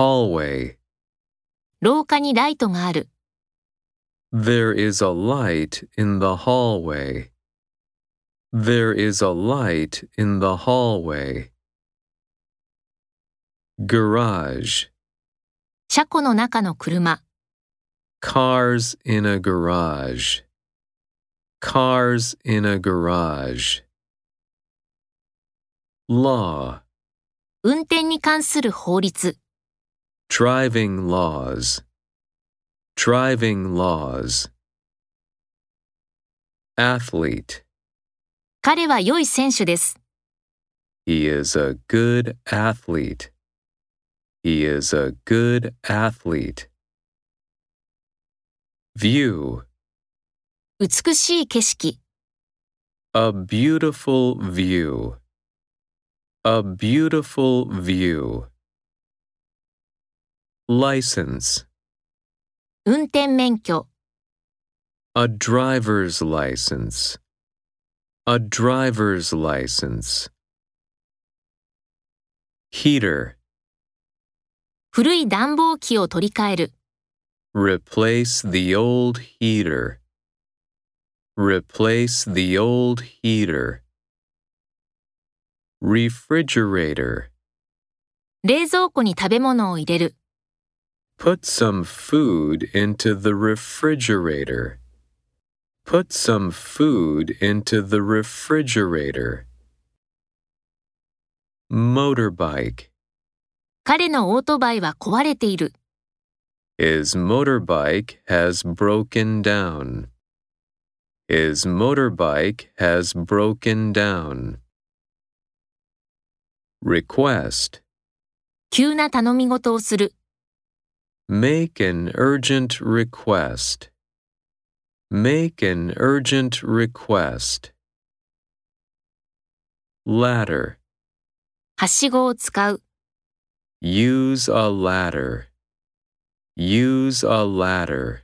hallway. 廊下にライトがある。There is a light in the hallway. There is a light in the hallway. Garage. 車庫の中の車。Cars in a garage. Cars in a garage. Law. 運転に関する法律。Driving laws. Driving laws. Athlete. 彼は良い選手です。 He is a good athlete. He is a good athlete. View. 美しい景色。 A beautiful view. A beautiful view. License. 運転免許。A driver's license. A driver's license. Heater. 古い暖房機を取り替える。Replace the old heater. Replace the old heater. Refrigerator. 冷蔵庫に食べ物を入れる。Put some food into the refrigerator. Put some food into the refrigerator. Motorbike. 彼のオートバイは壊れている。 His motorbike has broken down. His motorbike has broken down. Request. 急な頼み事をする。 Make an urgent request. Make an urgent request. Ladder. はしごを使う。 Use a ladder. Use a ladder.